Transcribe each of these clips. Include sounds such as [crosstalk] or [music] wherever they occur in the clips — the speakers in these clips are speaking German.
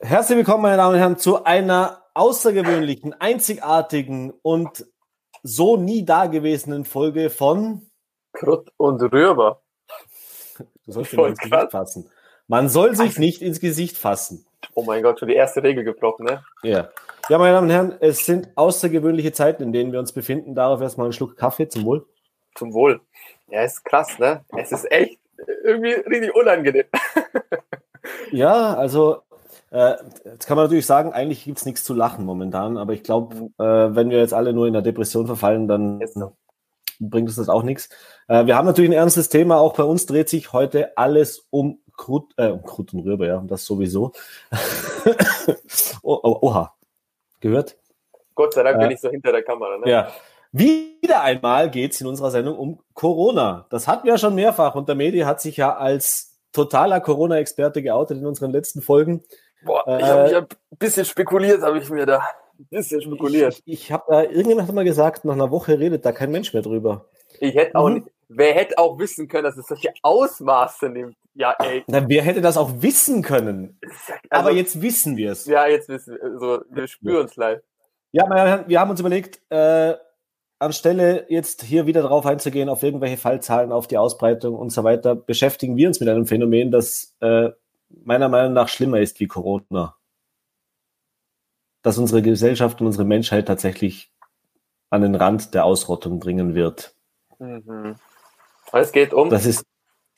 Herzlich willkommen, meine Damen und Herren, zu einer außergewöhnlichen, einzigartigen und so nie dagewesenen Folge von Krutt und Rüber. Du sollst dir ins Gesicht fassen. Man soll sich nicht ins Gesicht fassen. Oh mein Gott, schon die erste Regel gebrochen, ne? Ja. Ja, meine Damen und Herren, es sind außergewöhnliche Zeiten, in denen wir uns befinden. Darauf erstmal einen Schluck Kaffee zum Wohl. Zum Wohl. Ja, ist krass, ne? Es ist echt irgendwie richtig unangenehm. [laughs] ja, also äh, jetzt kann man natürlich sagen, eigentlich gibt es nichts zu lachen momentan, aber ich glaube, äh, wenn wir jetzt alle nur in der Depression verfallen, dann bringt uns das auch nichts. Äh, wir haben natürlich ein ernstes Thema, auch bei uns dreht sich heute alles um Krut, äh, um Krut und Rüber, ja, das sowieso. [laughs] oh, oh, oha, gehört? Gott sei Dank bin ich so hinter der Kamera. Ne? Ja. Wieder einmal geht es in unserer Sendung um Corona. Das hatten wir ja schon mehrfach und der Medi hat sich ja als totaler Corona-Experte geoutet in unseren letzten Folgen. Boah, ich habe hab ein bisschen spekuliert, habe ich mir da. Ein bisschen spekuliert. Ich, ich habe da, irgendjemand hat mal gesagt, nach einer Woche redet da kein Mensch mehr drüber. Ich hätte auch mhm. nicht, wer hätte auch wissen können, dass es solche Ausmaße nimmt. Ja, ey. Na, wer hätte das auch wissen können? Also, Aber jetzt wissen wir es. Ja, jetzt wissen wir, also, wir spüren es live. Ja, wir haben uns überlegt, äh, anstelle jetzt hier wieder darauf einzugehen, auf irgendwelche Fallzahlen, auf die Ausbreitung und so weiter, beschäftigen wir uns mit einem Phänomen, das äh, meiner Meinung nach schlimmer ist wie Corona. Dass unsere Gesellschaft und unsere Menschheit tatsächlich an den Rand der Ausrottung bringen wird. Mhm. Es geht um. Das ist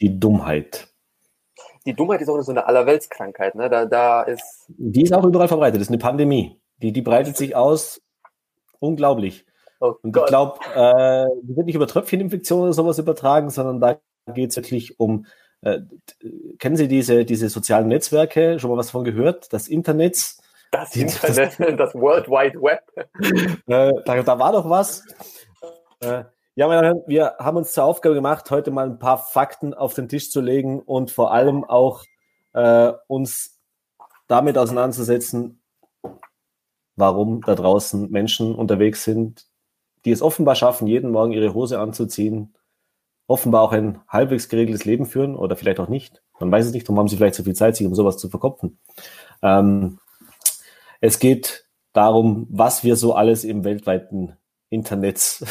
die Dummheit. Die Dummheit ist auch so eine Allerweltskrankheit, ne? Da, da ist. Die ist auch überall verbreitet. Das ist eine Pandemie. Die, die breitet sich aus. Unglaublich. Oh und ich glaube, äh, die wird nicht über Tröpfcheninfektionen oder sowas übertragen, sondern da geht es wirklich um äh, kennen Sie diese, diese sozialen Netzwerke? Schon mal was davon gehört? Das Internet? Das Internet, das, [laughs] das World Wide Web. Äh, da, da, war doch was. Äh, ja, meine Herren, wir haben uns zur Aufgabe gemacht, heute mal ein paar Fakten auf den Tisch zu legen und vor allem auch äh, uns damit auseinanderzusetzen, warum da draußen Menschen unterwegs sind, die es offenbar schaffen, jeden Morgen ihre Hose anzuziehen, offenbar auch ein halbwegs geregeltes Leben führen oder vielleicht auch nicht. Man weiß es nicht, darum haben sie vielleicht so viel Zeit, sich um sowas zu verkopfen. Ähm, es geht darum, was wir so alles im weltweiten Internet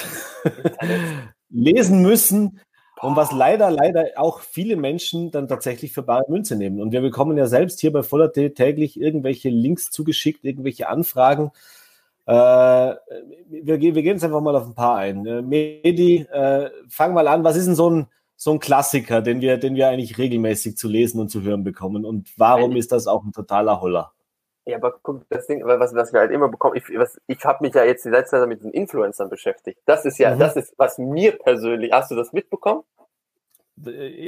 [laughs] lesen müssen und was leider, leider auch viele Menschen dann tatsächlich für bare Münze nehmen. Und wir bekommen ja selbst hier bei Voller täglich irgendwelche Links zugeschickt, irgendwelche Anfragen, äh, wir, wir, gehen jetzt einfach mal auf ein paar ein. Äh, Medi, äh, fang mal an. Was ist denn so ein, so ein Klassiker, den wir, den wir eigentlich regelmäßig zu lesen und zu hören bekommen? Und warum ist das auch ein totaler Holler? Ja, aber guck, das Ding, was, was wir halt immer bekommen, ich, ich habe mich ja jetzt die letzte Zeit mit den Influencern beschäftigt. Das ist ja, mhm. das ist, was mir persönlich, hast du das mitbekommen?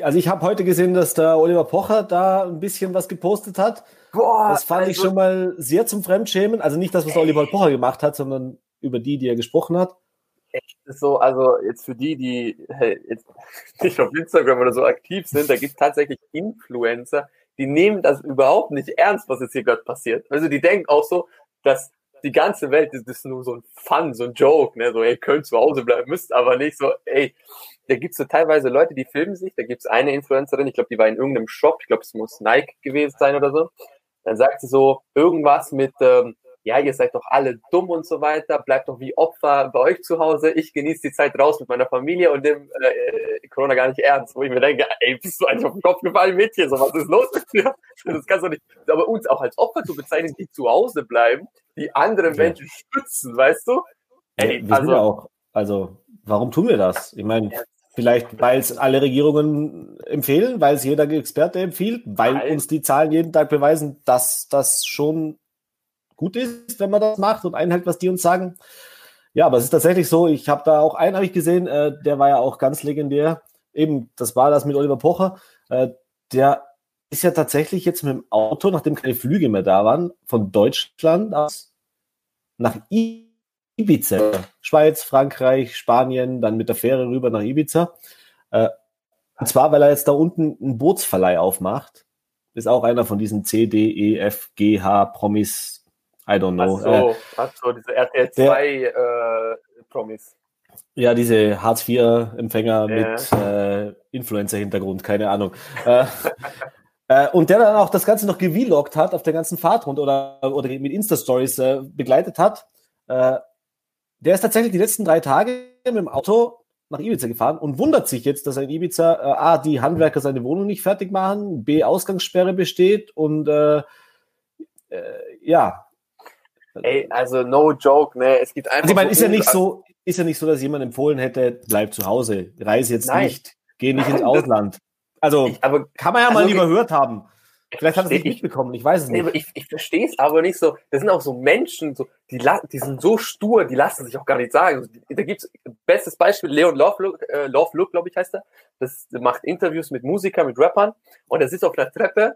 Also ich habe heute gesehen, dass der Oliver Pocher da ein bisschen was gepostet hat. Boah, das fand also, ich schon mal sehr zum Fremdschämen. Also nicht das, was Oliver Pocher gemacht hat, sondern über die, die er gesprochen hat. Echt so, also jetzt für die, die hey, jetzt [laughs] nicht auf Instagram oder so aktiv sind, da gibt es tatsächlich Influencer, die nehmen das überhaupt nicht ernst, was jetzt hier gerade passiert. Also die denken auch so, dass die ganze Welt ist, ist nur so ein Fun, so ein Joke, ne? So, ihr könnt zu Hause bleiben, müsst aber nicht so, ey, da gibt's so teilweise Leute, die filmen sich, da gibt's eine Influencerin, ich glaube, die war in irgendeinem Shop, ich glaube, es muss Nike gewesen sein oder so. Dann sagt sie so irgendwas mit, ähm, ja, ihr seid doch alle dumm und so weiter, bleibt doch wie Opfer bei euch zu Hause, ich genieße die Zeit raus mit meiner Familie und dem äh, Corona gar nicht ernst, wo ich mir denke, ey, bist du eigentlich auf den Kopf gefallen, Mädchen, so was ist los mit dir? Das kannst du nicht, aber uns auch als Opfer zu bezeichnen, die zu Hause bleiben, die andere ja. Menschen stützen, weißt du? Ey, wir also, ja auch, also, warum tun wir das? Ich meine, Vielleicht, weil es alle Regierungen empfehlen, weil es jeder Experte empfiehlt, weil Nein. uns die Zahlen jeden Tag beweisen, dass das schon gut ist, wenn man das macht und einhält, was die uns sagen. Ja, aber es ist tatsächlich so, ich habe da auch einen, habe ich gesehen, äh, der war ja auch ganz legendär. Eben, das war das mit Oliver Pocher. Äh, der ist ja tatsächlich jetzt mit dem Auto, nachdem keine Flüge mehr da waren, von Deutschland aus nach I Ibiza. Schweiz, Frankreich, Spanien, dann mit der Fähre rüber nach Ibiza. Äh, und zwar, weil er jetzt da unten einen Bootsverleih aufmacht. Ist auch einer von diesen C, D, E, F, G, H, Promis, I don't know. Ach so, äh, ach so diese RTL 2 äh, Promis. Ja, diese Hartz-IV-Empfänger ja. mit äh, Influencer-Hintergrund, keine Ahnung. Äh, [laughs] Äh, und der dann auch das Ganze noch gewloggt hat auf der ganzen Fahrtrunde oder, oder mit Insta-Stories äh, begleitet hat. Der ist tatsächlich die letzten drei Tage mit dem Auto nach Ibiza gefahren und wundert sich jetzt, dass er in Ibiza äh, A, die Handwerker seine Wohnung nicht fertig machen, B, Ausgangssperre besteht und äh, äh, ja. Ey, also no joke, ne? Es gibt einfach. Also ich meine, ist ja nicht so, ist ja nicht so, dass jemand empfohlen hätte, bleib zu Hause, reise jetzt Nein. nicht, geh nicht Nein, ins Ausland. Also ich, aber, kann man ja also, mal lieber gehört haben. Vielleicht hat er es nicht mitbekommen, ich weiß es nicht. Nee, ich, ich verstehe es aber nicht so. Das sind auch so Menschen, so, die, die sind so stur, die lassen sich auch gar nicht sagen. Da gibt's bestes Beispiel, Leon Lovelook, äh, Lovelook glaube ich, heißt er. Das macht Interviews mit Musikern, mit Rappern und er sitzt auf der Treppe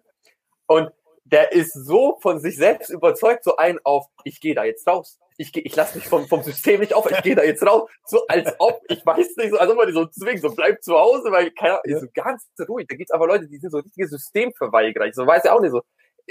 und der ist so von sich selbst überzeugt, so ein auf, ich gehe da jetzt raus. Ich, ich lasse mich vom, vom System nicht auf, ich gehe da jetzt raus. So als ob, ich weiß nicht, so, als ob man die so zwingt, so bleib zu Hause, weil keiner, ja. so ganz ruhig. Da gibt's aber Leute, die sind so richtige Systemverweigerer. Ich so weiß ja auch nicht so.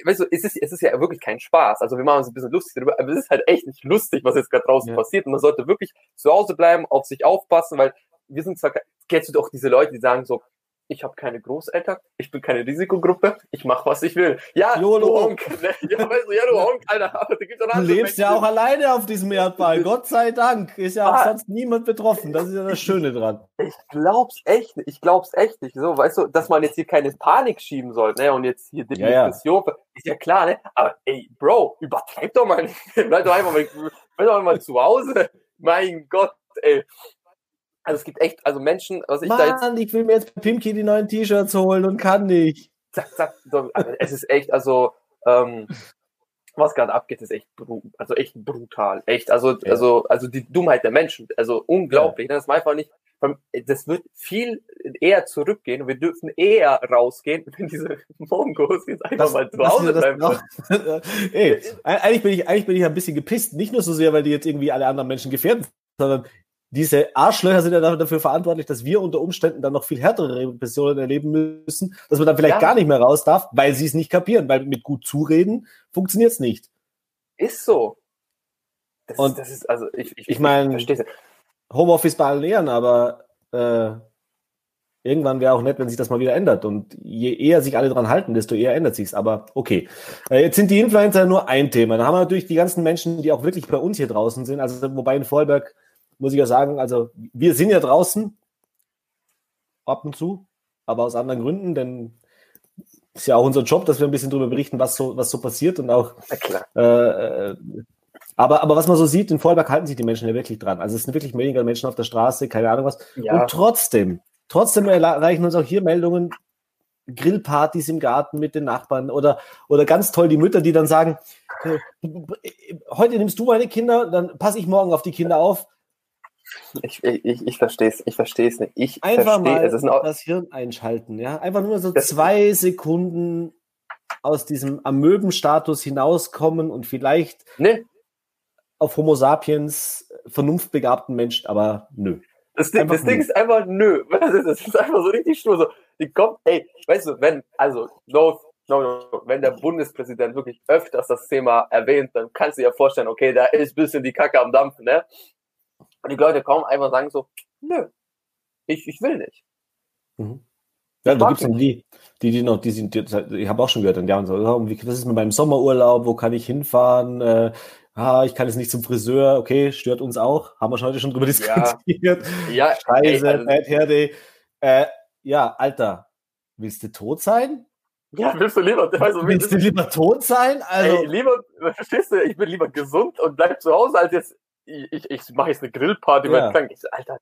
Weißt du, es ist, es ist ja wirklich kein Spaß. Also wir machen uns ein bisschen lustig darüber, aber es ist halt echt nicht lustig, was jetzt gerade draußen ja. passiert. Und man sollte wirklich zu Hause bleiben, auf sich aufpassen, weil wir sind zwar, kennst du doch diese Leute, die sagen so, ich habe keine Großeltern, ich bin keine Risikogruppe, ich mache, was ich will. Ja, Jolo. du Honk. Ne? [laughs] Ja, weißt du, ja, du Honk, Alter. Aber [laughs] da gibt's du lebst Menschen. ja auch alleine auf diesem Erdball, [laughs] Gott sei Dank. Ist ja auch ah. sonst niemand betroffen, das ist ja das Schöne dran. Ich glaub's echt nicht, ich glaub's echt nicht. So, weißt du, dass man jetzt hier keine Panik schieben soll, ne, und jetzt hier Depression, ja, ja. ist ja klar, ne, aber ey, Bro, übertreib doch mal nicht. Bleib doch einfach mal, bleib doch mal zu Hause. Mein Gott, ey. Also es gibt echt, also Menschen, was ich Mann, da jetzt. ich will mir jetzt bei Pimki die neuen T-Shirts holen und kann nicht. Zack, zack. So, also es ist echt, also, ähm, was gerade abgeht, ist echt also echt brutal. Echt, also, ja. also, also die Dummheit der Menschen, also unglaublich. Ja. Das ist einfach nicht, das wird viel eher zurückgehen und wir dürfen eher rausgehen, [laughs] wenn diese Mongos jetzt einfach das, mal zu Hause bleiben. [laughs] Ey, eigentlich bin ich, eigentlich bin ich ein bisschen gepisst. Nicht nur so sehr, weil die jetzt irgendwie alle anderen Menschen gefährden, sondern diese Arschlöcher sind ja dafür verantwortlich, dass wir unter Umständen dann noch viel härtere Repressionen erleben müssen, dass man dann vielleicht ja. gar nicht mehr raus darf, weil sie es nicht kapieren, weil mit gut zureden funktioniert es nicht. Ist so. Das, Und das ist, also ich, ich, ich meine, Homeoffice bei allen Ehren, aber äh, irgendwann wäre auch nett, wenn sich das mal wieder ändert. Und je eher sich alle dran halten, desto eher ändert sich's. Aber okay. Äh, jetzt sind die Influencer nur ein Thema. Dann haben wir natürlich die ganzen Menschen, die auch wirklich bei uns hier draußen sind. Also wobei in Vollberg muss ich ja sagen, also wir sind ja draußen ab und zu, aber aus anderen Gründen, denn ist ja auch unser Job, dass wir ein bisschen darüber berichten, was so, was so passiert und auch. Äh, äh, aber, aber was man so sieht, in Vorarlberg halten sich die Menschen ja wirklich dran. Also es sind wirklich weniger Menschen auf der Straße, keine Ahnung was. Ja. Und trotzdem, trotzdem erreichen uns auch hier Meldungen, Grillpartys im Garten mit den Nachbarn oder, oder ganz toll die Mütter, die dann sagen, äh, heute nimmst du meine Kinder, dann passe ich morgen auf die Kinder auf. Ich, ich, ich verstehe es ich versteh's nicht. Ich Einfach mal es ist das Hirn einschalten, ja. Einfach nur so zwei Sekunden aus diesem Amöbenstatus hinauskommen und vielleicht nee. auf Homo sapiens vernunftbegabten Menschen, aber nö. Das, Ding, das Ding ist einfach nö. [laughs] Das ist einfach so richtig stur. So, die kommt, ey, weißt du, wenn, also, no, no, no, wenn der Bundespräsident wirklich öfters das Thema erwähnt, dann kannst du dir vorstellen, okay, da ist ein bisschen die Kacke am Dampfen, ne? Und die Leute kaum einfach sagen so, nö, ich, ich will nicht. Mhm. Ja, da gibt es dann die, die, die noch, die sind, die, ich habe auch schon gehört, und die haben so, was ist mit meinem Sommerurlaub, wo kann ich hinfahren? Äh, ah, ich kann jetzt nicht zum Friseur, okay, stört uns auch, haben wir schon heute schon drüber diskutiert. Ja, [laughs] ja Scheiße, ey, also, Bad Hair Day. Äh, ja, Alter, willst du tot sein? Ja, willst du lieber, [laughs] also, willst du lieber tot sein? Also, ey, lieber, [laughs] verstehst du, ich bin lieber gesund und bleib zu Hause, als jetzt ich, ich mache jetzt eine Grillparty ja. Ich so, Alter,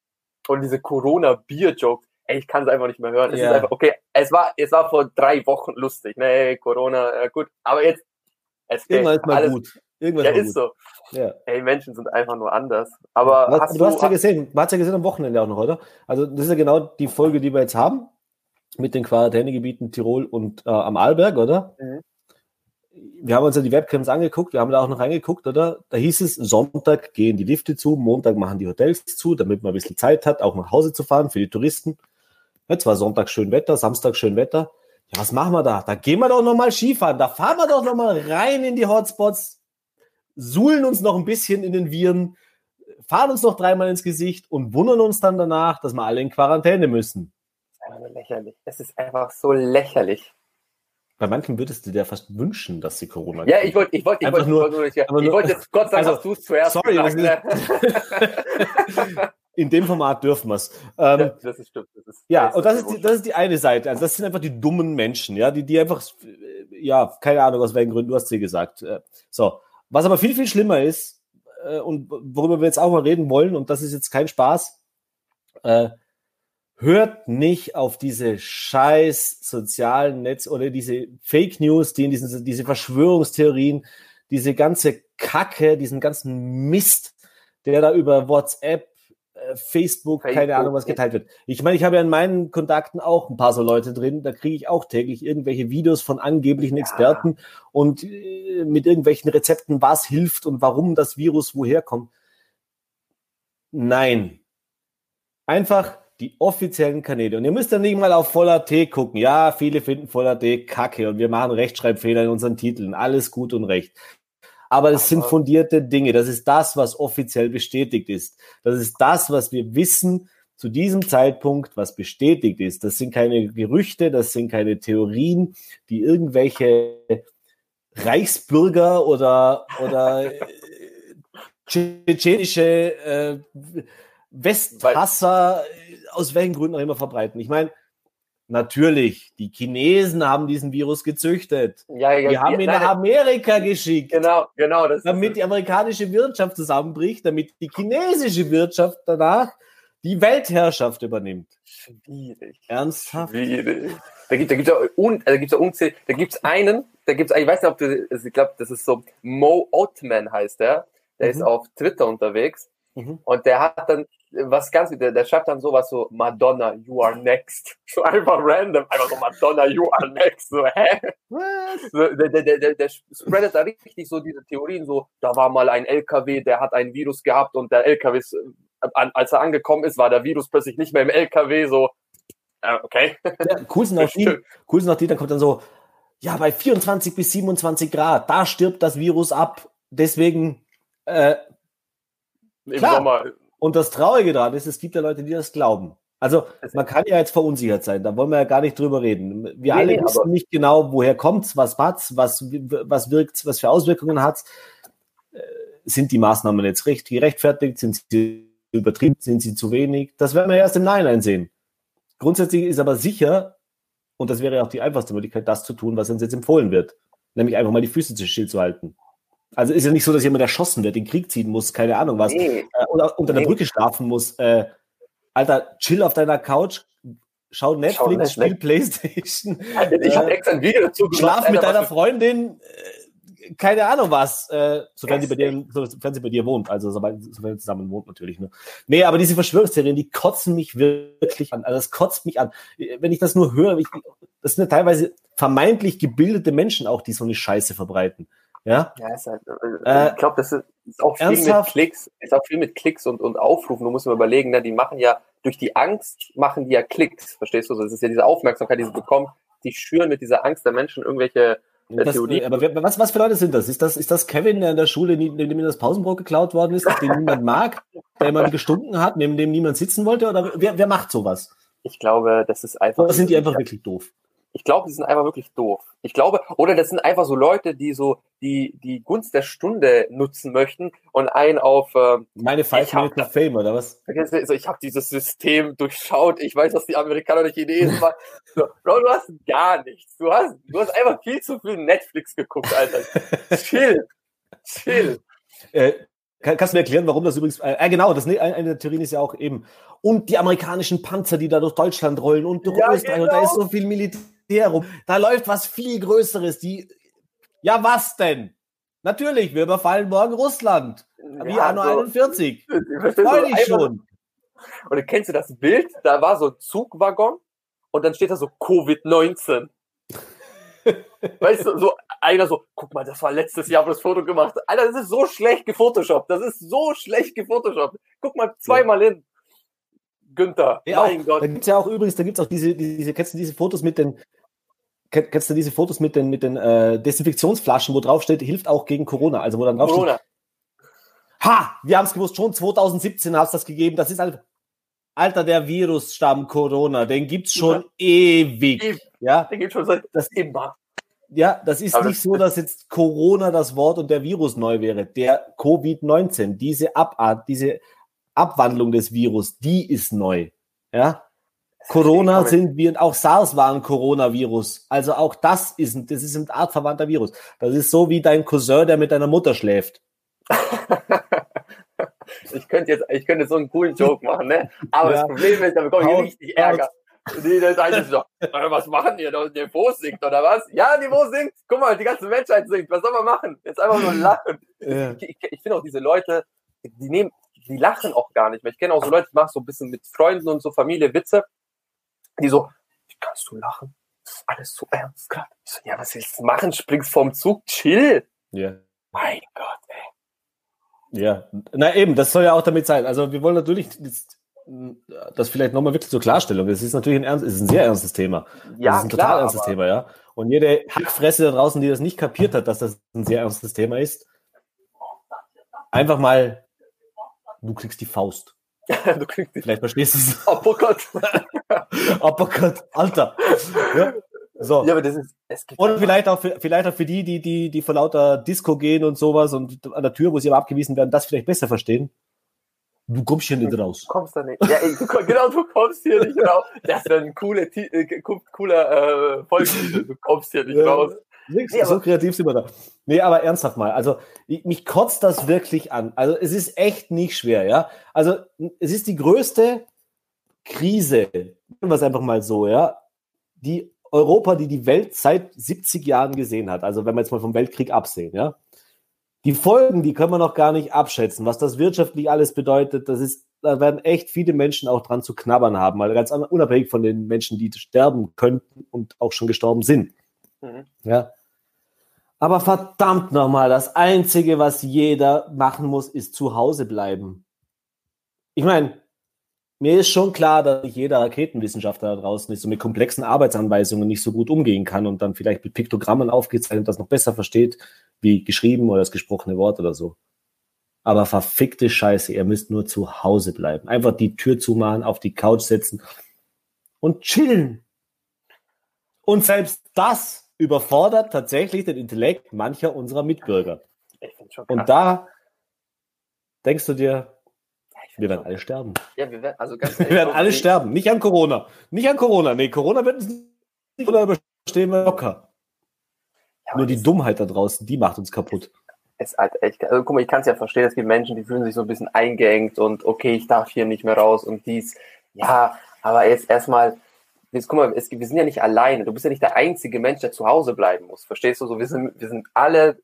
und diese Corona-Bier-Jokes, ey, ich kann es einfach nicht mehr hören. Es ja. ist einfach, okay, es war, es war vor drei Wochen lustig, ne, Corona, äh, gut, aber jetzt, es Irgendwann ist mal alles, gut. Irgendwas ja, ist gut. so. Ja. Ey, Menschen sind einfach nur anders. Aber Was, hast du, du hast ja gesehen, du hast ja gesehen am Wochenende auch noch, oder? Also, das ist ja genau die Folge, die wir jetzt haben. Mit den Quarantänegebieten Tirol und äh, am Arlberg, oder? Mhm wir haben uns ja die Webcams angeguckt, wir haben da auch noch reingeguckt, oder? Da hieß es, Sonntag gehen die Lifte zu, Montag machen die Hotels zu, damit man ein bisschen Zeit hat, auch nach Hause zu fahren für die Touristen. Jetzt war Sonntag schön Wetter, Samstag schön Wetter. Ja, was machen wir da? Da gehen wir doch nochmal Skifahren, da fahren wir doch nochmal rein in die Hotspots, suhlen uns noch ein bisschen in den Viren, fahren uns noch dreimal ins Gesicht und wundern uns dann danach, dass wir alle in Quarantäne müssen. Das ist einfach lächerlich. Es ist einfach so lächerlich. Bei manchen würdest du dir fast wünschen, dass sie Corona Ja, ich wollte, ich wollte, ich wollte nur, nur, ich, ich wollte jetzt Gott sagen, also, dass du es zuerst sorry, gesagt. In dem Format dürfen wir es. Ähm, Ja, das ist stimmt. Das ist, Ja, das und das ist, die, das ist die eine Seite. Also das sind einfach die dummen Menschen, ja, die, die einfach, äh, ja, keine Ahnung aus welchen Gründen, du hast sie gesagt. Äh, So. Was aber viel, viel schlimmer ist, äh, und worüber wir jetzt auch mal reden wollen, und das ist jetzt kein Spaß, äh, hört nicht auf diese scheiß sozialen Netz oder diese Fake News, die in diesen, diese Verschwörungstheorien, diese ganze Kacke, diesen ganzen Mist, der da über WhatsApp, äh, Facebook, keine Facebook, Ahnung was geteilt wird. Ich meine, ich habe ja in meinen Kontakten auch ein paar so Leute drin, da kriege ich auch täglich irgendwelche Videos von angeblichen Ja. Experten und äh, mit irgendwelchen Rezepten, was hilft und warum das Virus woher kommt. Nein. Einfach die offiziellen Kanäle. Und ihr müsst dann nicht mal auf voller T gucken. Ja, viele finden voller T kacke und wir machen Rechtschreibfehler in unseren Titeln. Alles gut und recht. Aber es sind fundierte Dinge. Das ist das, was offiziell bestätigt ist. Das ist das, was wir wissen zu diesem Zeitpunkt, was bestätigt ist. Das sind keine Gerüchte, das sind keine Theorien, die irgendwelche Reichsbürger oder, oder äh, tschetschenische äh, Westhasser äh, aus welchen Gründen auch immer verbreiten. Ich meine, natürlich, die Chinesen haben diesen Virus gezüchtet. Ja, ja, Die haben ihn nach Amerika geschickt, Genau, genau. Das damit die amerikanische Wirtschaft zusammenbricht, damit die chinesische Wirtschaft danach die Weltherrschaft übernimmt. schwierig. Ernsthaft? Schwierig. Da gibt da gibt's ja un, da gibt's ja unzählig, da gibt's einen, da gibt's ich weiß nicht, ob du also ich glaube, das ist so Mo Oatman heißt der. Der Mhm. ist auf Twitter unterwegs Mhm. und der hat dann was ganz der, der schreibt dann sowas so Madonna you are next. [laughs] So einfach random, einfach so Madonna you are next. So hä? So, der, der, der, der, der spreadet da richtig so diese Theorien, so, da war mal ein LKW, der hat ein Virus gehabt und der LKW ist, äh, an, als er angekommen ist, war der Virus plötzlich nicht mehr im LKW, so, äh, okay. Ja, cool sind [laughs] auch die, cool sind auch die, dann kommt dann so, ja, bei 24 bis 27 Grad, da stirbt das Virus ab. Deswegen, äh, Im Klar. Sommer. und das Traurige daran ist, es gibt ja Leute, die das glauben. Also, man kann ja jetzt verunsichert sein, da wollen wir ja gar nicht drüber reden. Wir Nee, alle nee, wissen nicht genau, woher kommt's, was hat's, was, was wirkt, was für Auswirkungen hat's. Äh, Sind die Maßnahmen jetzt recht, gerechtfertigt? Sind sie übertrieben? Sind sie zu wenig? Das werden wir erst im Nachhinein sehen. Grundsätzlich ist aber sicher, und das wäre auch die einfachste Möglichkeit, das zu tun, was uns jetzt empfohlen wird. Nämlich einfach mal die Füße zu still zu halten. Also ist ja nicht so, dass jemand erschossen wird, den Krieg ziehen muss, keine Ahnung was, Nee, äh, oder unter der Nee. Brücke schlafen muss. Äh, Alter, chill auf deiner Couch, schau Netflix, Netflix. spiel Playstation, [laughs] ich habe extra ein Video dazu gemacht. schlaf mit deiner Freundin, äh, keine Ahnung was, äh, sofern, sie bei dir, sofern sie bei dir wohnt, also sobald, sofern sie zusammen wohnt natürlich. Ne? Nee, aber diese Verschwörungstheorien, die kotzen mich wirklich an. Also das kotzt mich an. Wenn ich das nur höre, ich, das sind ja teilweise vermeintlich gebildete Menschen auch, die so eine Scheiße verbreiten. Ja, Ja, ist halt, Äh, äh, ich glaube, das ist, ist auch viel ernsthaft? mit Klicks, ist auch viel mit Klicks und, und Aufrufen. Du musst mal überlegen, ne, die machen ja, durch die Angst machen die ja Klicks, verstehst du? Das ist ja diese Aufmerksamkeit, die sie bekommen, die schüren mit dieser Angst der Menschen irgendwelche äh, Das, aber wer- was, was für Leute sind das? Ist das, ist das Kevin, der in der Schule, dem das Pausenbrot geklaut worden ist, den niemand [laughs] mag, der immer gestunken hat, neben dem niemand sitzen wollte? Oder wer, wer macht sowas? Ich glaube, das ist einfach. Oder sind die einfach wirklich doof? Ich glaube, die sind einfach wirklich doof. Ich glaube, oder das sind einfach so Leute, die so die die Gunst der Stunde nutzen möchten und einen auf ähm, Meine Five Minutes of Fame, oder was? Vergiss nicht, so, ich habe dieses System durchschaut. Ich weiß, dass die Amerikaner oder Chinesen waren. So, Bro, du hast gar nichts. Du hast, du hast einfach viel zu viel Netflix geguckt, Alter. [laughs] Chill. Chill. Äh, kann, kannst du mir erklären, warum das übrigens. Äh, äh, genau, das, eine eine der Theorien ist ja auch eben. Und die amerikanischen Panzer, die da durch Deutschland rollen und durch Ja, Österreich und da genau. ist so viel Militär rum. Da läuft was viel Größeres. Die. Ja, was denn? Natürlich, wir überfallen morgen Russland. Wie Ja, Anno so. 41. Verstehst du? Freu So dich schon. Und kennst du das Bild? Da war so ein Zugwaggon und dann steht da so Covid-19. [laughs] Weißt du, so einer so, guck mal, das war letztes Jahr das Foto gemacht. Alter, das ist so schlecht gefotoshoppt. Das ist so schlecht gefotoshoppt. Guck mal zweimal hin. Günther, Ja, mein auch, Gott. Da gibt's ja auch übrigens, da gibt's auch diese, diese, kennst du diese Fotos mit den, kennst du diese Fotos mit den, mit den äh, Desinfektionsflaschen, wo drauf steht, hilft auch gegen Corona. Also wo dann drauf steht, Corona. ha, wir haben es gewusst, schon 2017 hat's das gegeben. Das ist halt, Alter, der Virusstamm Corona, den gibt's schon ewig. Ewig. Ja, Der geht schon seit Das- immer. ja, das ist aber nicht so, dass jetzt Corona das Wort und der Virus neu wäre. Der Covid-19, diese Abart, diese Abwandlung des Virus, die ist neu. Ja. Corona sind wir, auch SARS war ein Coronavirus. Also auch das ist, ein, das ist ein artverwandter Virus. Das ist so wie dein Cousin, der mit deiner Mutter schläft. [laughs] ich könnte jetzt, ich könnte so einen coolen Joke machen, ne? Aber ja. das Problem ist, da bekomme ich richtig Ärger. Nee, das heißt so, was machen die da? Niveau singt oder was? Ja, Niveau singt. Guck mal, die ganze Menschheit singt. Was soll man machen? Jetzt einfach nur lachen. Ja. Ich, ich, ich finde auch diese Leute, die nehmen, die lachen auch gar nicht mehr. Ich kenne auch so Leute, die machen so ein bisschen mit Freunden und so Familie Witze, die so, wie kannst du lachen? Das ist alles so ernst gerade. Ich so, ja, was willst du machen? Springst vom Zug, chill. Ja. Mein Gott, ey. Ja, na eben, das soll ja auch damit sein. Also wir wollen natürlich das vielleicht nochmal wirklich zur Klarstellung. Es ist natürlich ein ernst, ist ein sehr ernstes Thema. Ja, das ist ein klar, total ernstes Thema, ja. Und jede Hackfresse da draußen, die das nicht kapiert hat, dass das ein sehr ernstes Thema ist, einfach mal, du kriegst die Faust. [laughs] du kriegst die Vielleicht verstehst du es. Uppercut. Uppercut, Alter. Ja. So. Ja, aber das ist, es gibt Oder vielleicht auch, für, vielleicht auch für die, die, die, die vor lauter Disco gehen und sowas und an der Tür, wo sie aber abgewiesen werden, das vielleicht besser verstehen. Du kommst hier nicht raus. Du kommst da nicht. Ja, ey, du, genau, du kommst hier nicht raus. Das wäre ein cooler, äh, cooler äh, Folgentitel. Du kommst hier nicht raus. Nix, nee, so kreativ sind wir da. Nee, aber ernsthaft mal. Also, ich, mich kotzt das wirklich an. Also, es ist echt nicht schwer, ja. Also, es ist die größte Krise, was einfach mal so, ja, die Europa, die die Welt seit 70 Jahren gesehen hat. Also, wenn wir jetzt mal vom Weltkrieg absehen, ja. Die Folgen, die können wir noch gar nicht abschätzen. Was das wirtschaftlich alles bedeutet, das ist, da werden echt viele Menschen auch dran zu knabbern haben, weil ganz unabhängig von den Menschen, die sterben könnten und auch schon gestorben sind. Mhm. Ja. Aber verdammt nochmal, das Einzige, was jeder machen muss, ist zu Hause bleiben. Ich meine, mir ist schon klar, dass jeder Raketenwissenschaftler da draußen ist und mit komplexen Arbeitsanweisungen nicht so gut umgehen kann und dann vielleicht mit Piktogrammen aufgezeichnet das noch besser versteht, wie geschrieben oder das gesprochene Wort oder so. Aber verfickte Scheiße, ihr müsst nur zu Hause bleiben. Einfach die Tür zumachen, auf die Couch setzen und chillen. Und selbst das überfordert tatsächlich den Intellekt mancher unserer Mitbürger. Und da denkst du dir, wir werden alle sterben. Ja, wir werden, also ganz [laughs] wir werden alle sterben. Nicht an Corona. Nicht an Corona. Nee, Corona wird uns nicht oder überstehen wir locker. Ja, Nur die Dummheit da draußen, die macht uns kaputt. Es, halt echt, also guck mal, ich kann es ja verstehen, es gibt Menschen, die fühlen sich so ein bisschen eingeengt und okay, ich darf hier nicht mehr raus und dies. Ja, aber jetzt erstmal, jetzt guck mal, es, wir sind ja nicht alleine. Du bist ja nicht der einzige Mensch, der zu Hause bleiben muss. Verstehst du so? Wir sind, wir sind alle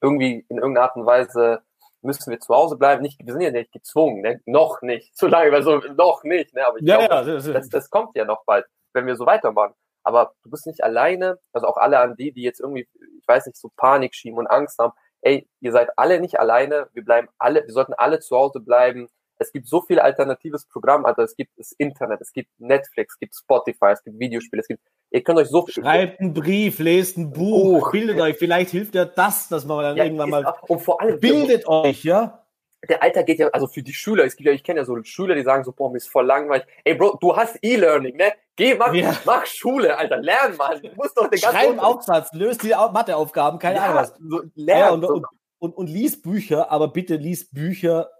irgendwie in irgendeiner Art und Weise müssen wir zu Hause bleiben. Nicht, wir sind ja nicht gezwungen, ne? noch nicht. [laughs] Zu lange, weil so noch nicht. Ne? Aber ich ja, glaube, ja, das, das kommt ja noch bald, wenn wir so weitermachen. Aber du bist nicht alleine, also auch alle an die, die jetzt irgendwie, ich weiß nicht, so Panik schieben und Angst haben. Ey, ihr seid alle nicht alleine. Wir bleiben alle, wir sollten alle zu Hause bleiben. Es gibt so viel alternatives Programm, also es gibt das Internet, es gibt Netflix, es gibt Spotify, es gibt Videospiele, es gibt, ihr könnt euch so Schreibt einen Brief, lest ein Buch, Buch. bildet euch, vielleicht hilft ja das, dass man dann ja, irgendwann mal, und vor allem, bildet euch, ja? der Alter geht ja, also für die Schüler, es gibt ja, ich kenne ja so Schüler, die sagen so, boah, mir ist voll langweilig. Ey, Bro, du hast E-Learning, ne? Geh, mach, ja. mach Schule, Alter, lern mal. Du musst doch den ganzen Schreib einen Aufsatz, löst die Matheaufgaben, keine ja, Ahnung was. So, lern. Ja, und, und, und, und lies Bücher, aber bitte lies Bücher,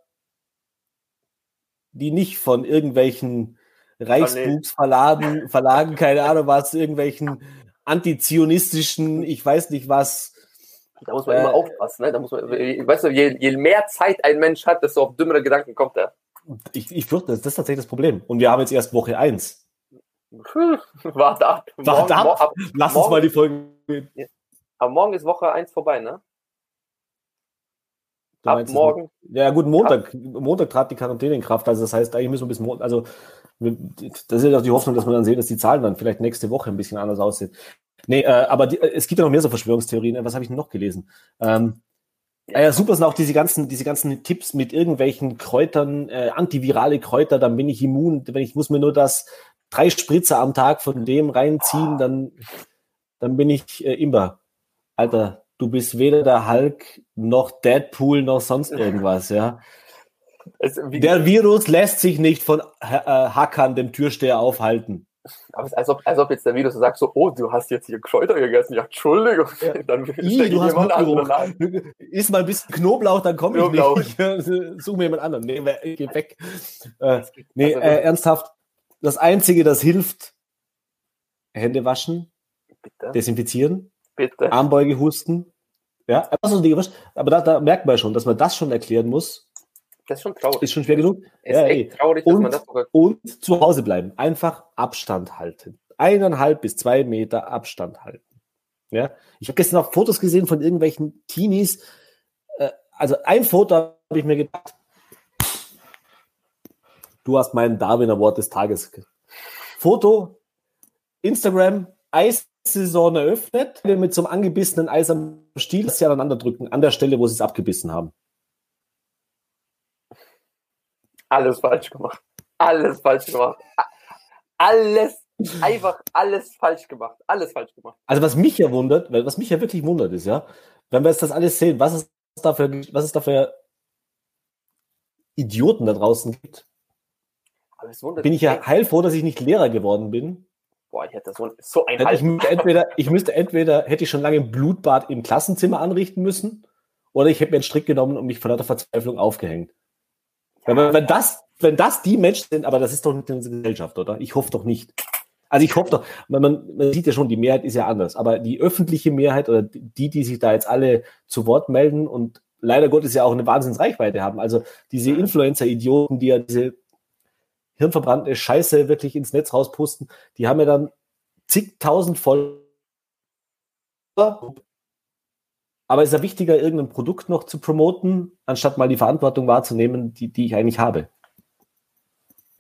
die nicht von irgendwelchen Reichsbuchsverlagen, [laughs] Verlagen, keine Ahnung was, irgendwelchen antizionistischen, ich weiß nicht was, da muss man äh, immer aufpassen. Ne? Da muss man, weißt du, je, je mehr Zeit ein Mensch hat, desto auf dümmere Gedanken kommt er. Ich, ich fürchte, das ist tatsächlich das Problem. Und wir haben jetzt erst Woche 1. [laughs] Warte ab. Warte ab. Lass morgen, uns mal die Folge. Ja. Aber morgen ist Woche 1 vorbei, ne? Du ab morgen. Ja, gut, Montag. Ab. Montag trat die Quarantäne in Kraft. Also, das heißt, eigentlich müssen wir bis Montag. Also, das ist ja auch die Hoffnung, dass wir dann sehen, dass die Zahlen dann vielleicht nächste Woche ein bisschen anders aussehen. Nee, äh, aber die, es gibt ja noch mehr so Verschwörungstheorien. Was habe ich noch gelesen? Ähm, ja. ja, super sind auch diese ganzen, diese ganzen Tipps mit irgendwelchen Kräutern, äh, antivirale Kräuter, dann bin ich immun. Wenn ich muss mir nur das drei Spritzer am Tag von dem reinziehen, dann, dann bin ich äh, immer. Alter, du bist weder der Hulk noch Deadpool noch sonst [laughs] irgendwas, ja. Es, der Virus lässt sich nicht von äh, Hackern, dem Türsteher, aufhalten. Aber es ist, als ob, als ob jetzt der so sagt, so, oh, du hast jetzt hier Kräuter gegessen. Ja, Entschuldigung. Ja. [laughs] Dann I, du hast anderen Iss mal ein bisschen Knoblauch, dann komme ich nicht. [laughs] Such mir jemand anderen. Nee, geh weg. Äh, nee, also, äh, ernsthaft. Das Einzige, das hilft, Hände waschen, Bitte? desinfizieren, Bitte? Armbeuge husten. Ja, also, aber da, da merkt man schon, dass man das schon erklären muss. Das ist schon traurig. Ist schon schwer genug. Es ja, ist echt traurig, dass und, man das sogar. Und zu Hause bleiben. Einfach Abstand halten. Eineinhalb bis zwei Meter Abstand halten. Ja. Ich habe gestern auch Fotos gesehen von irgendwelchen Teenies. Äh, also ein Foto habe ich mir gedacht. Du hast meinen Darwin Award des Tages. Foto, Instagram, Eissaison eröffnet, mit so einem angebissenen Eis am Stiel, das sie aneinander drücken, an der Stelle, wo sie es abgebissen haben. alles falsch gemacht. Alles falsch gemacht. Alles, einfach alles falsch gemacht. Alles falsch gemacht. Also was mich ja wundert, was mich ja wirklich wundert ist, ja, wenn wir jetzt das alles sehen, was es da für, was es da für Idioten da draußen gibt. bin ich ja heilfroh, dass ich nicht Lehrer geworden bin. Boah, ich hätte so, so ein ich müsste, entweder, ich müsste entweder, hätte ich schon lange ein Blutbad im Klassenzimmer anrichten müssen, oder ich hätte mir einen Strick genommen und mich von lauter Verzweiflung aufgehängt. Wenn, wenn, das, wenn das die Menschen sind, aber das ist doch nicht unsere Gesellschaft, oder? Ich hoffe doch nicht. Also ich hoffe doch, man, man sieht ja schon, die Mehrheit ist ja anders, aber die öffentliche Mehrheit oder die, die sich da jetzt alle zu Wort melden und leider Gottes ja auch eine Wahnsinnsreichweite haben. Also diese Influencer-Idioten, die ja diese hirnverbrannte Scheiße wirklich ins Netz rauspusten, die haben ja dann zigtausend Follower aber ist ja wichtiger, irgendein Produkt noch zu promoten, anstatt mal die Verantwortung wahrzunehmen, die, die ich eigentlich habe.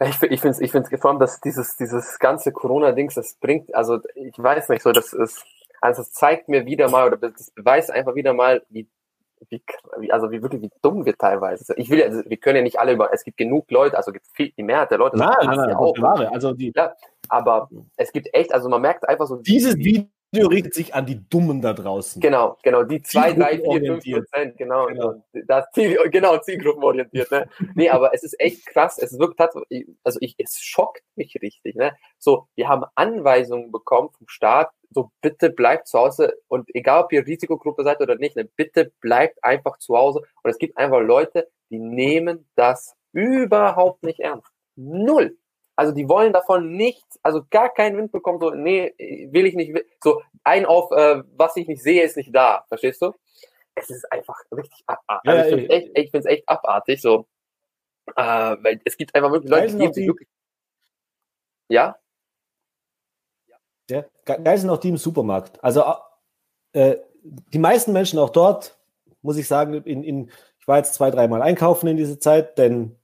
Ich, ich finde es ich find's geformt, dass dieses, dieses ganze Corona-Dings, das bringt, also ich weiß nicht so, das ist, also es zeigt mir wieder mal, oder das beweist einfach wieder mal, wie, wie, also wie wirklich, wie dumm wir teilweise sind. Ich will, also wir können ja nicht alle über, es gibt genug Leute, also gibt viel, die Mehrheit der Leute. Nein, nein, nein, ja auch. Ware, also die, ja, aber es gibt echt, also man merkt einfach so. Dieses Video Video richtet sich an die Dummen da draußen. Genau, genau, die 2, 3, 4, 5 Prozent, genau, genau. Das Ziel, genau, zielgruppenorientiert, ne? nee, aber es ist echt krass, es wirkt tatsächlich, also ich, es schockt mich richtig, ne? So, wir haben Anweisungen bekommen vom Staat, so bitte bleibt zu Hause und egal ob ihr Risikogruppe seid oder nicht, ne, bitte bleibt einfach zu Hause und es gibt einfach Leute, die nehmen das überhaupt nicht ernst. Null. Also die wollen davon nichts, also gar keinen Wind bekommen, so, nee, will ich nicht, so ein auf, äh, was ich nicht sehe, ist nicht da, verstehst du? Es ist einfach richtig abartig. Also ja, ich finde es echt, ich echt abartig, so. Äh, weil es gibt einfach wirklich Leute, die geben sich wirklich. Ja? Ja, geil sind auch die im Supermarkt. Also äh, die meisten Menschen auch dort, muss ich sagen, in, in, ich war jetzt zwei, dreimal einkaufen in dieser Zeit, denn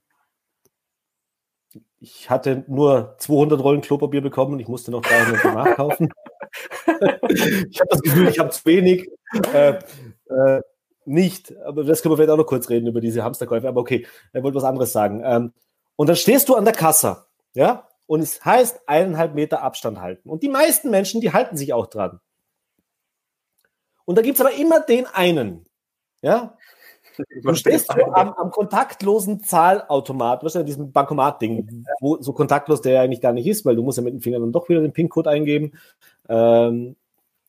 ich hatte nur 200 Rollen Klopapier bekommen und ich musste noch 300 nachkaufen. [laughs] ich habe das Gefühl, ich habe zu wenig. Äh, äh, nicht, aber das können wir vielleicht auch noch kurz reden über diese Hamsterkäufe, aber okay, er wollte was anderes sagen. Ähm, und dann stehst du an der Kasse, ja, und es heißt eineinhalb Meter Abstand halten. Und die meisten Menschen, die halten sich auch dran. Und da gibt es aber immer den einen, ja, Du stehst du am, am, kontaktlosen Zahlautomat, was ist ja diesem Bankomat-Ding, wo so kontaktlos der ja eigentlich gar nicht ist, weil du musst ja mit dem Finger dann doch wieder den PIN-Code eingeben. Ähm,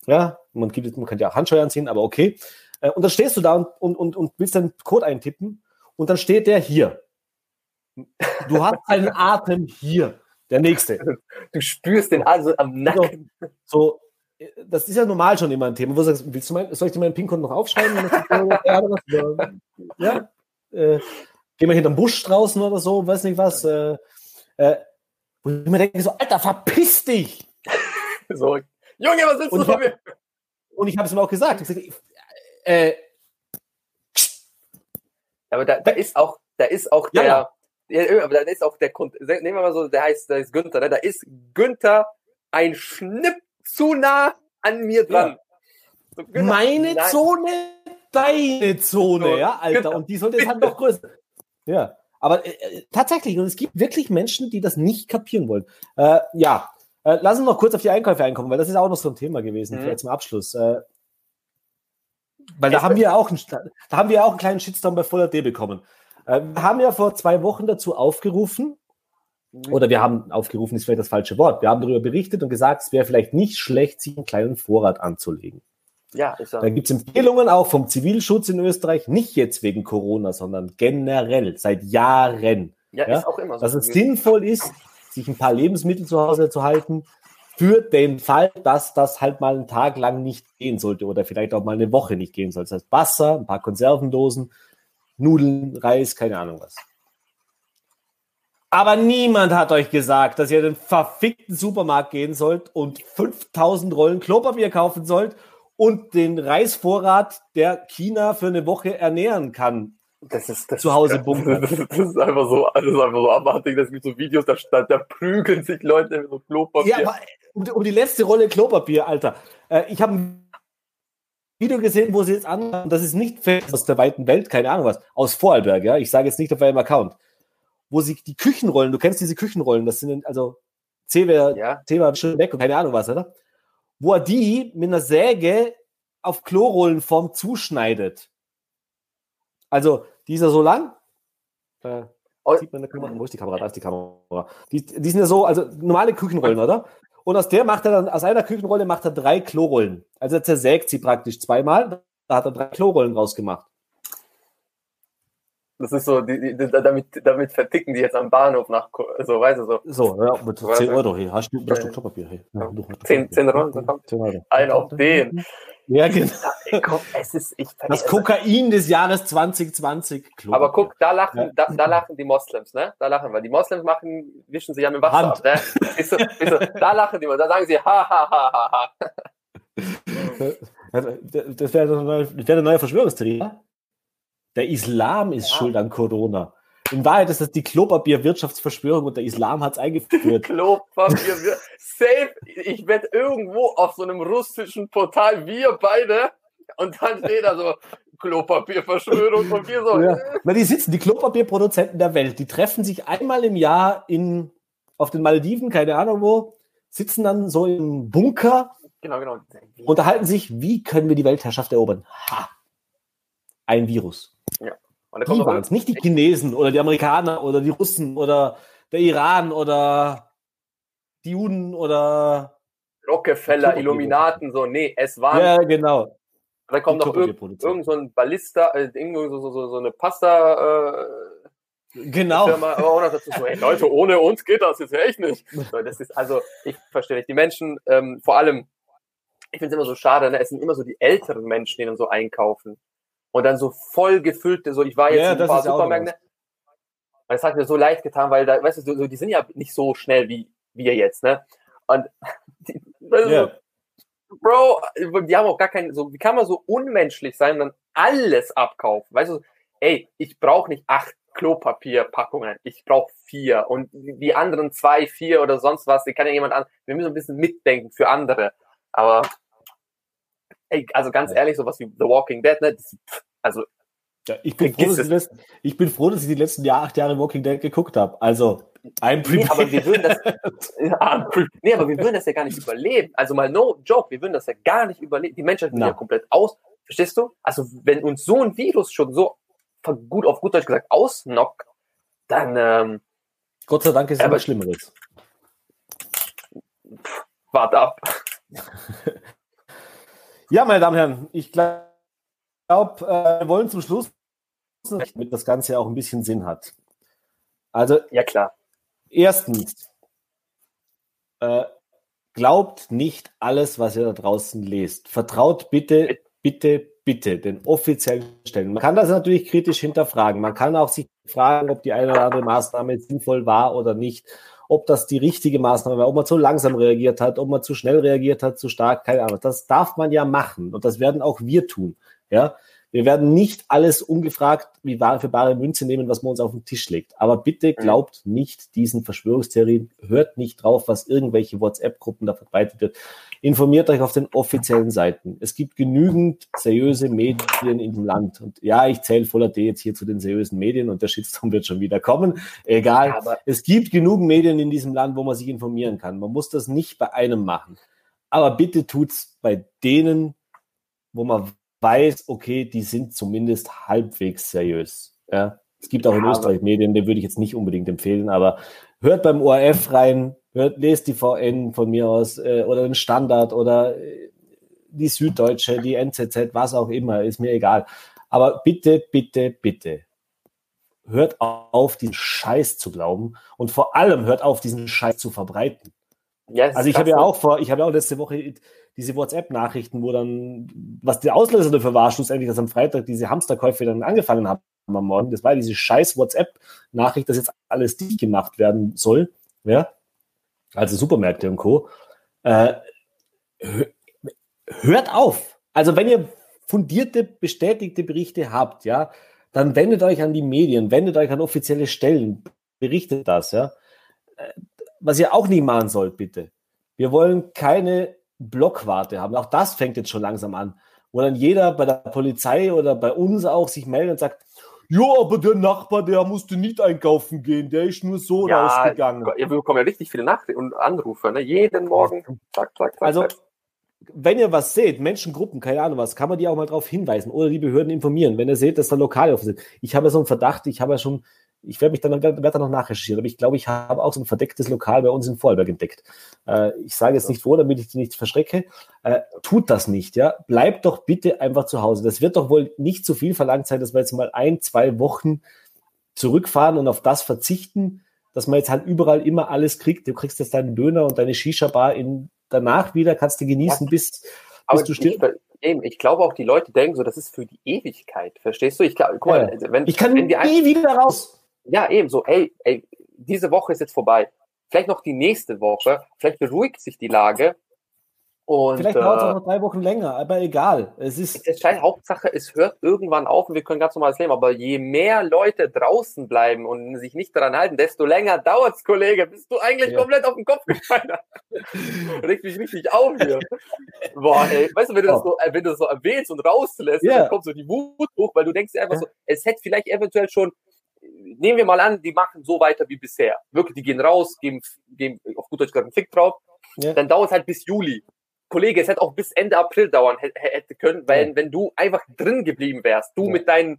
ja, man, gibt, man kann ja auch Handscheuern ziehen, aber okay. Äh, und dann stehst du da und, und, und, und willst deinen Code eintippen und dann steht der hier. Du hast [laughs] einen Atem hier. Der nächste. Du spürst den also am Nacken. So, so das ist ja normal schon immer ein Thema. Wo du sagst, willst du mein, soll ich dir meinen PIN-Code noch aufschreiben? [laughs] ja, äh, gehen wir hinterm Busch draußen oder so, weiß nicht was. Äh, äh, wo ich mir denke, so, Alter, verpiss dich! [laughs] so, Junge, was willst du von mir? Und ich habe es ihm auch gesagt. Ich gesagt äh, aber da, da ist auch, da ist auch der, ja, ja. aber da ist auch der, nehmen wir mal so, der heißt, der ist Günther, ne? da ist Günther ein Schnipp zu nah an mir dran. So, genau. Meine Nein. Zone, deine Zone, so, ja, Alter. Genau. Und die sollte jetzt halt noch größer. Ja. Aber äh, äh, tatsächlich, und es gibt wirklich Menschen, die das nicht kapieren wollen. Äh, ja, äh, lass uns noch kurz auf die Einkäufe einkommen, weil das ist auch noch so ein Thema gewesen, mhm. zum Abschluss. Äh, weil da haben wir auch einen, da haben wir auch einen kleinen Shitstorm bei Voller D bekommen. Äh, wir haben ja vor zwei Wochen dazu aufgerufen. Oder wir haben aufgerufen, ist vielleicht das falsche Wort. Wir haben darüber berichtet und gesagt, es wäre vielleicht nicht schlecht, sich einen kleinen Vorrat anzulegen. Ja, ist ja. Da gibt es Empfehlungen auch vom Zivilschutz in Österreich, nicht jetzt wegen Corona, sondern generell, seit Jahren. Ja, ja? ist auch immer so. Dass es sinnvoll ist, sich ein paar Lebensmittel zu Hause zu halten, für den Fall, dass das halt mal einen Tag lang nicht gehen sollte oder vielleicht auch mal eine Woche nicht gehen soll. Das heißt Wasser, ein paar Konservendosen, Nudeln, Reis, keine Ahnung was. Aber niemand hat euch gesagt, dass ihr in den verfickten Supermarkt gehen sollt und 5000 Rollen Klopapier kaufen sollt und den Reisvorrat, der China für eine Woche ernähren kann. Das ist das zu Hause bunkern. Das, [laughs] das, ist einfach so, das ist einfach so abartig. Es gibt so Videos, da, da, da prügeln sich Leute mit so Klopapier. Ja, aber um, um die letzte Rolle Klopapier, Alter. Äh, ich habe ein Video gesehen, wo sie jetzt an, das ist nicht aus der weiten Welt, keine Ahnung was, aus Vorarlberg, ja. Ich sage jetzt nicht auf einem Account wo sie die Küchenrollen, du kennst diese Küchenrollen, das sind also wäre ja. Schon weg und keine Ahnung was, oder? Wo er die mit einer Säge auf Klorollenform zuschneidet. Also, die ist ja so lang. Äh, oh. sieht man in der Kamera? Wo ist die Kamera? Da ist die Kamera. Die, die sind ja so, also normale Küchenrollen, oder? Und aus der macht er dann, aus einer Küchenrolle macht er drei Klorollen. Also er zersägt sie praktisch zweimal. Da hat er drei Klorollen rausgemacht. Das ist so, die, die, damit, damit verticken die jetzt am Bahnhof nach, so, weißt du, so. So, ja, mit 10 Euro hier. Hast du, hast du Klopapier hier? Ja, 10, 10 Euro, 10 Euro. Ein auf den. Ja, genau. es ist, ich, das Kokain des Jahres 2020. Klopapier. Aber guck, da lachen, ja. da, da, lachen die Moslems, ne? Da lachen wir. Die Moslems machen, wischen sich ja mit Wasser Hand. ab, ne? Ist so, ist so, da lachen die, da sagen sie, ha, ha, ha, ha, ha. [laughs] Das wäre eine neue, wär eine neue Verschwörungstheorie. Der Islam ist ja. schuld an Corona. In Wahrheit ist das die Klopapier-Wirtschaftsverschwörung und der Islam hat es eingeführt. [laughs] Klopapier, safe. Ich werde irgendwo auf so einem russischen Portal, wir beide, und dann steht da so Klopapierverschwörung und wir so. Ja. Äh. Na, die sitzen, die Klopapierproduzenten der Welt, die treffen sich einmal im Jahr in, auf den Malediven, keine Ahnung wo, sitzen dann so im Bunker. Genau, genau. Unterhalten sich, wie können wir die Weltherrschaft erobern? Ha! Ein Virus. Und die waren es, nicht die Chinesen oder die Amerikaner oder die Russen oder der Iran oder die Juden oder Rockefeller, Illuminaten, so, nee, es waren. Ja, genau. Da kommt noch irgend, irgend so ein Ballista, äh, so, so, so, so eine Pasta. Äh, genau. Firma, aber dazu so, [laughs] hey, Leute, ohne uns geht das jetzt echt nicht. So, das ist, also, ich verstehe nicht. Die Menschen, ähm, vor allem, ich finde es immer so schade, ne? es sind immer so die älteren Menschen, die dann so einkaufen und dann so voll gefüllte, so ich war jetzt ja, in ein paar Supermärkten. Das hat mir so leicht getan, weil da, weißt du, so, die sind ja nicht so schnell wie wir jetzt, ne? Und [laughs] die, yeah. so, Bro, die haben auch gar keinen, so, wie kann man so unmenschlich sein und dann alles abkaufen? Weißt du, ey, ich brauche nicht acht Klopapierpackungen, ich brauche vier und die anderen zwei, vier oder sonst was, die kann ja jemand an. Wir müssen ein bisschen mitdenken für andere. Aber ey, also ganz ehrlich, sowas wie The Walking Dead, ne? Das, also ja, ich, bin froh, dass letzten, ich bin froh, dass ich die letzten Jahr, acht Jahre Walking Dead geguckt habe. Also, I'm prepared. Nee, aber wir würden das, ja, [laughs] nee, aber wir würden das ja gar nicht überleben. Also mal no joke, wir würden das ja gar nicht überleben. Die Menschheit würde ja komplett aus. Verstehst du? Also, wenn uns so ein Virus schon so gut auf gut Deutsch gesagt ausnockt, dann ähm, Gott sei Dank ist es aber Schlimmeres. Wart ab. [laughs] Ja, meine Damen und Herren, ich glaube, äh, wir wollen zum Schluss, damit das Ganze auch ein bisschen Sinn hat. Also, ja klar. Erstens, äh, glaubt nicht alles, was ihr da draußen lest. Vertraut bitte, bitte, bitte den offiziellen Stellen. Man kann das natürlich kritisch hinterfragen. Man kann auch sich fragen, ob die eine oder andere Maßnahme sinnvoll war oder nicht ob das die richtige Maßnahme war, ob man zu langsam reagiert hat, ob man zu schnell reagiert hat, zu stark, keine Ahnung. Das darf man ja machen und das werden auch wir tun. Ja, wir werden nicht alles ungefragt wie Ware für bare Münze nehmen, was man uns auf den Tisch legt. Aber bitte mhm. glaubt nicht diesen Verschwörungstheorien, hört nicht drauf, was irgendwelche WhatsApp-Gruppen da verbreitet wird informiert euch auf den offiziellen Seiten. Es gibt genügend seriöse Medien in dem Land. Und ja, ich zähle voller D jetzt hier zu den seriösen Medien und der Shitstorm wird schon wieder kommen. Egal. Ja, es gibt genug Medien in diesem Land, wo man sich informieren kann. Man muss das nicht bei einem machen. Aber bitte tut's bei denen, wo man weiß, okay, die sind zumindest halbwegs seriös. Ja. Es gibt auch in Österreich Medien, die würde ich jetzt nicht unbedingt empfehlen, aber hört beim ORF rein, hört, lest die VN von mir aus äh, oder den Standard oder äh, die Süddeutsche, die NZZ, was auch immer, ist mir egal. Aber bitte, bitte, bitte, hört auf, diesen Scheiß zu glauben und vor allem hört auf, diesen Scheiß zu verbreiten. Ja, also ich habe ja auch vor, ich habe ja auch letzte Woche diese WhatsApp-Nachrichten, wo dann, was der Auslöser dafür war, schlussendlich, dass am Freitag diese Hamsterkäufe dann angefangen haben am Morgen. Das war diese scheiß WhatsApp-Nachricht, dass jetzt alles dicht gemacht werden soll. Ja, also Supermärkte und Co. Äh, hört auf. Also wenn ihr fundierte, bestätigte Berichte habt, ja, dann wendet euch an die Medien, wendet euch an offizielle Stellen, berichtet das, ja. Äh, was ihr auch nie machen sollt, bitte. Wir wollen keine Blockwarte haben. Auch das fängt jetzt schon langsam an, wo dann jeder bei der Polizei oder bei uns auch sich meldet und sagt, ja, aber der Nachbar, der musste nicht einkaufen gehen, der ist nur so ja, rausgegangen. Wir bekommen ja richtig viele Nachrichten und Anrufe, ne? jeden Morgen. Zack, zack, zack, also, wenn ihr was seht, Menschengruppen, keine Ahnung was, kann man die auch mal darauf hinweisen oder die Behörden informieren, wenn ihr seht, dass da Lokale offen sind. Ich habe ja so einen Verdacht, ich habe ja schon ich werde mich dann werde noch nachrecherchieren, aber ich glaube, ich habe auch so ein verdecktes Lokal bei uns in Vorarlberg entdeckt. Äh, ich sage jetzt nicht wo, damit ich die nicht verschrecke. Äh, tut das nicht, ja. Bleibt doch bitte einfach zu Hause. Das wird doch wohl nicht zu viel verlangt sein, dass wir jetzt mal ein, zwei Wochen zurückfahren und auf das verzichten, dass man jetzt halt überall immer alles kriegt. Du kriegst jetzt deinen Döner und deine Shisha-Bar in, danach wieder, kannst du genießen, bis, bis du stirbst ich glaube auch, die Leute denken so, das ist für die Ewigkeit. Verstehst du? Ich, glaub, guck mal, ja. wenn, ich kann wenn nie wieder raus ja, eben so, ey, ey, diese Woche ist jetzt vorbei. Vielleicht noch die nächste Woche, vielleicht beruhigt sich die Lage. Und, vielleicht dauert es äh, auch noch drei Wochen länger, aber egal. Es ist. Es scheint Hauptsache, es hört irgendwann auf und wir können ganz normales Leben. Aber je mehr Leute draußen bleiben und sich nicht daran halten, desto länger dauert's, Kollege. Bist du eigentlich ja. komplett auf den Kopf gefallen? [laughs] Regt mich richtig auf hier. Boah, ey, weißt du, wenn du, oh. das so, wenn du das so erwähnst und rauslässt, yeah. dann kommt so die Wut hoch, weil du denkst dir einfach so, es hätte vielleicht eventuell schon nehmen wir mal an, die machen so weiter wie bisher. Wirklich, die gehen raus, geben, geben auf gut Deutsch gesagt einen Fick drauf. Ja. Dann dauert es halt bis Juli. Kollege, es hätte auch bis Ende April dauern hätte können, weil ja. wenn du einfach drin geblieben wärst, du ja. mit deinen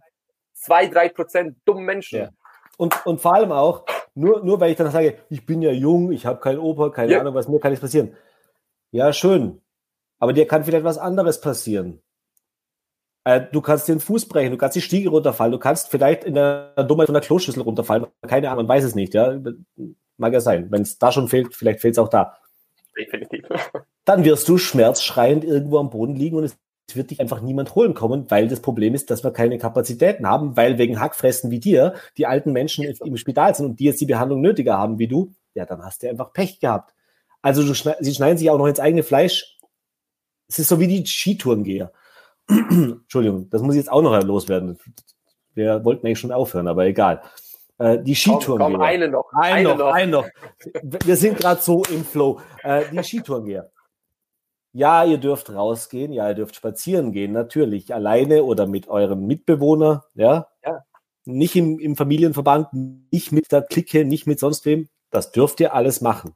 zwei, drei Prozent dummen Menschen. Und, und vor allem auch, nur, nur weil ich dann sage, ich bin ja jung, ich habe keinen Opa, keine Ahnung, was mir kann nichts passieren. Ja, schön. Aber dir kann vielleicht was anderes passieren. Äh, du kannst dir den Fuß brechen, du kannst die Stiege runterfallen, du kannst vielleicht in der Dummheit von der Kloschüssel runterfallen. Keine Ahnung, man weiß es nicht. Ja? Mag ja sein. Wenn es da schon fehlt, vielleicht fehlt es auch da. Definitiv. [laughs] Dann wirst du schmerzschreiend irgendwo am Boden liegen und es wird dich einfach niemand holen kommen, weil das Problem ist, dass wir keine Kapazitäten haben, weil wegen Hackfressen wie dir die alten Menschen im Spital sind und die jetzt die Behandlung nötiger haben wie du, ja, dann hast du einfach Pech gehabt. Also du, sie schneiden sich auch noch ins eigene Fleisch. Es ist so wie die Skitourengeher. Entschuldigung, das muss ich jetzt auch noch loswerden. Wir wollten eigentlich schon aufhören, aber egal. Äh, die Skitouren. Komm, komm eine noch. Eine, eine noch, eine noch. Wir sind gerade so im Flow. Äh, die Skitourengeher. Ja, ihr dürft rausgehen, ja, ihr dürft spazieren gehen, natürlich, alleine oder mit eurem Mitbewohner, ja. ja. Nicht im, im Familienverband, nicht mit der Clique, nicht mit sonst wem. Das dürft ihr alles machen.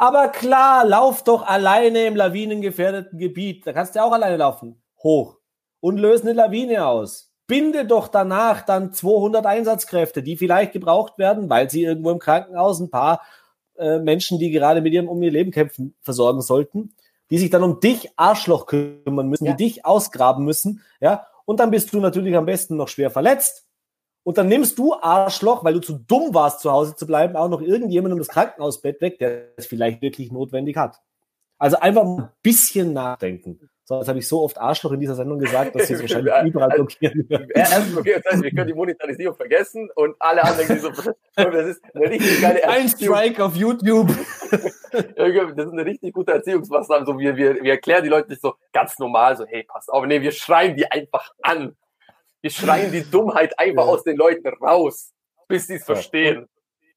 Aber klar, lauf doch alleine im lawinengefährdeten Gebiet. Da kannst du auch alleine laufen. Hoch. Und löse eine Lawine aus. Binde doch danach dann 200 Einsatzkräfte, die vielleicht gebraucht werden, weil sie irgendwo im Krankenhaus ein paar äh, Menschen, die gerade mit ihrem um ihr Leben kämpfen, versorgen sollten, die sich dann um dich Arschloch kümmern müssen, ja. die dich ausgraben müssen, ja. Und dann bist du natürlich am besten noch schwer verletzt und dann nimmst du Arschloch, weil du zu dumm warst, zu Hause zu bleiben, auch noch irgendjemandem das Krankenhausbett weg, der es vielleicht wirklich notwendig hat. Also einfach mal ein bisschen nachdenken. So, das habe ich so oft Arschloch in dieser Sendung gesagt, dass sie es wahrscheinlich [laughs] überall blockieren werden. Das heißt, wir können die Monetarisierung vergessen und alle anderen, die so, [laughs] das ist eine richtig geile Ein Strike auf YouTube. [laughs] das ist eine richtig gute Erziehungsmaßnahme. So, wir, wir, wir erklären die Leute nicht so ganz normal, so, hey, passt auf. Nee, wir schreien die einfach an. Wir schreien die Dummheit einfach ja. aus den Leuten raus, bis sie es ja. verstehen.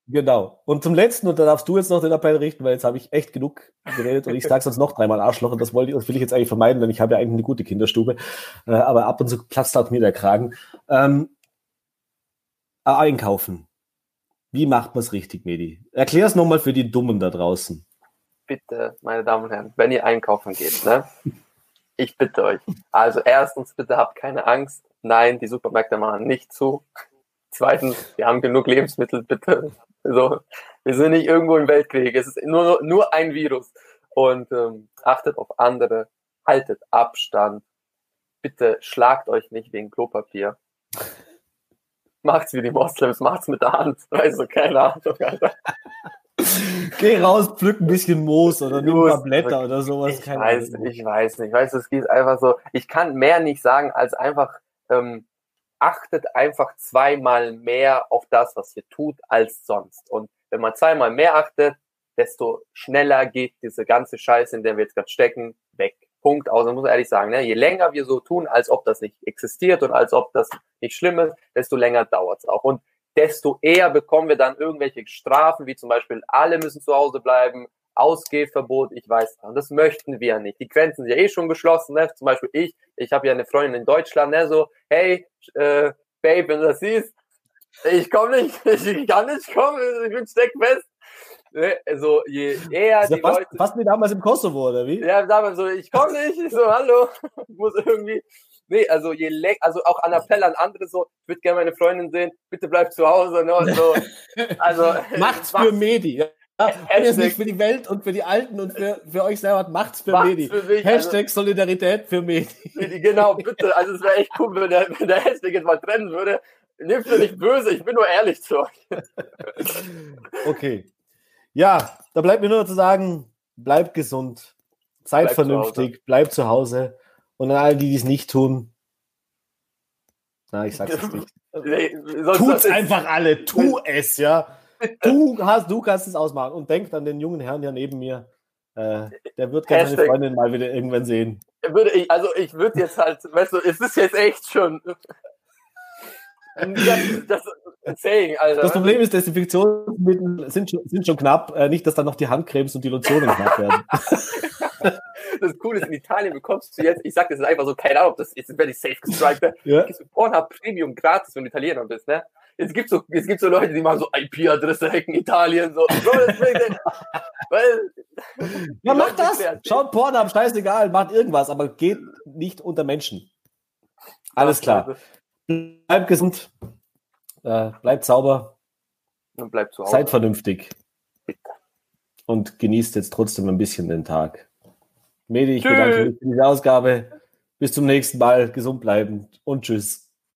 Genau. Und zum letzten, und da darfst du jetzt noch den Appell richten, weil jetzt habe ich echt genug geredet und ich sage sonst noch dreimal Arschloch und das wollte ich, das will ich jetzt eigentlich vermeiden, denn ich habe ja eigentlich eine gute Kinderstube. Äh, aber ab und zu platzt auch mir der Kragen. Ähm, einkaufen. Wie macht man es richtig, Medi? Erklär es nochmal für die Dummen da draußen. Bitte, meine Damen und Herren, wenn ihr einkaufen geht, ne? Ich bitte euch. Also erstens, bitte habt keine Angst. Nein, die Supermärkte machen nicht zu. Zweitens, wir haben genug Lebensmittel, bitte. So, wir sind nicht irgendwo im Weltkrieg. Es ist nur, nur ein Virus. Und ähm, achtet auf andere, haltet Abstand. Bitte schlagt euch nicht wegen Klopapier. Macht's wie die Moslems, macht's mit der Hand. Also, keine Ahnung, Alter. Geh raus, pflück ein bisschen Moos oder nimm ein paar Blätter oder sowas. Ich weiß, ich weiß nicht. Ich weiß, es geht einfach so. Ich kann mehr nicht sagen, als einfach ähm, achtet einfach zweimal mehr auf das, was ihr tut, als sonst. Und wenn man zweimal mehr achtet, desto schneller geht diese ganze Scheiße, in der wir jetzt gerade stecken, weg. Punkt. Außer muss ehrlich sagen, ne, je länger wir so tun, als ob das nicht existiert und als ob das nicht schlimm ist, desto länger dauert's auch. Und desto eher bekommen wir dann irgendwelche Strafen, wie zum Beispiel alle müssen zu Hause bleiben, Ausgehverbot, ich weiß. Und das möchten wir ja nicht. Die Grenzen sind ja eh schon geschlossen. Ne? Zum Beispiel ich, ich habe ja eine Freundin in Deutschland, ne? so, hey, äh, Babe, wenn du das siehst, ich komme nicht, [laughs] ich kann nicht kommen, ich bin steckfest. Ne? Also je eher die fast, Leute... Fast wie damals im Kosovo, oder wie? Ja, damals so, ich komme nicht, ich so, hallo, [laughs] muss irgendwie... Nee, also je leck, also auch an Appell an andere so, ich würde gerne meine Freundin sehen, bitte bleib zu Hause, ne? So, [laughs] also macht's für Medi. [laughs] Wenn es nicht für die Welt und für die Alten und für, für euch selber macht's für macht's Medi. Für mich, Hashtag also, Solidarität für Medi. Genau, bitte. Also es wäre echt cool, wenn der, wenn der Hashtag jetzt mal trennen würde. Nehmt mir nicht böse, ich bin nur ehrlich zu euch. [laughs] Okay. Ja, da bleibt mir nur zu sagen, bleibt gesund, seid bleibt vernünftig, zu bleibt zu Hause. Und an all die, die es nicht tun, na, ich sag's jetzt [laughs] nicht. Nee, Tut's einfach alle, tu es, ja. Du [laughs] hast, du kannst es ausmachen und denk an den jungen Herrn hier neben mir. Äh, der wird gerne seine Freundin mal wieder irgendwann sehen. Würde ich, also ich würde jetzt halt, weißt du, es ist jetzt echt schon. Das, das, saying, Alter. das Problem ist, Desinfektionsmittel sind schon, sind schon knapp. Äh, nicht, dass dann noch die Handcremes und die Lotionen knapp werden. [laughs] das Coole ist, in Italien bekommst du jetzt, ich sag das ist einfach so, keine Ahnung, ob das jetzt werde ich safe gestrikt, ne? Ja. Du Pornhub Premium gratis, wenn du Italiener bist, ne? Jetzt gibt's so, jetzt gibt's so Leute, die machen so IP-Adresse hacken Italien, so. weil, ja, macht das. Schaut Pornhub, scheißegal, macht irgendwas, aber geht nicht unter Menschen. Alles klar. Bleibt gesund, äh, bleibt sauber. Und bleibt zu Hause. Seid vernünftig. Bitte. Und genießt jetzt trotzdem ein bisschen den Tag. Medi, ich tschüss. bedanke mich für diese Ausgabe. Bis zum nächsten Mal. Gesund bleiben und tschüss.